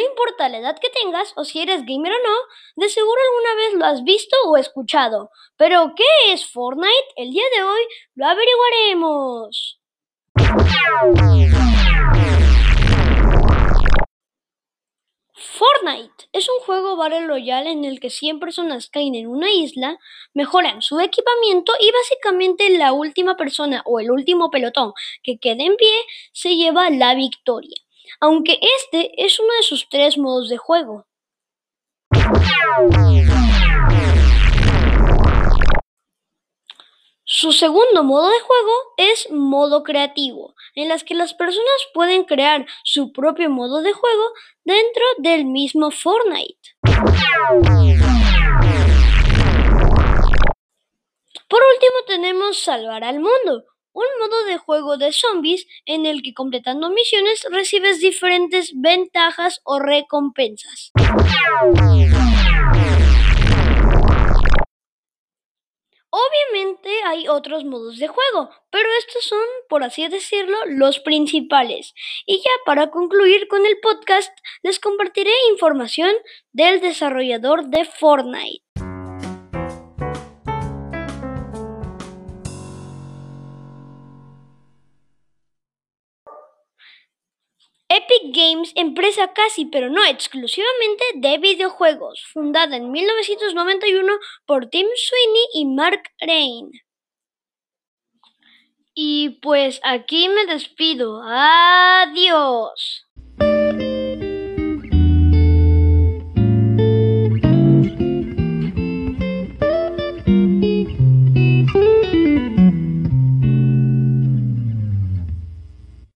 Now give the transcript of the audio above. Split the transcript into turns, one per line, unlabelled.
importa la edad que tengas o si eres gamer o no, de seguro alguna vez lo has visto o escuchado. Pero, ¿qué es Fortnite? El día de hoy lo averiguaremos. Fortnite es un juego Battle Royale en el que 100 personas caen en una isla, mejoran su equipamiento y básicamente la última persona o el último pelotón que quede en pie se lleva la victoria, aunque este es uno de sus tres modos de juego. Su segundo modo de juego es modo creativo, en las que las personas pueden crear su propio modo de juego dentro del mismo Fortnite. Por último tenemos Salvar al Mundo, un modo de juego de zombies en el que completando misiones recibes diferentes ventajas o recompensas. Obviamente hay otros modos de juego, pero estos son, por así decirlo, los principales. Y ya para concluir con el podcast, les compartiré información del desarrollador de Fortnite. Epic Games, empresa casi pero no exclusivamente de videojuegos, fundada en 1991 por Tim Sweeney y Mark Rain. Y pues aquí me despido. Adiós.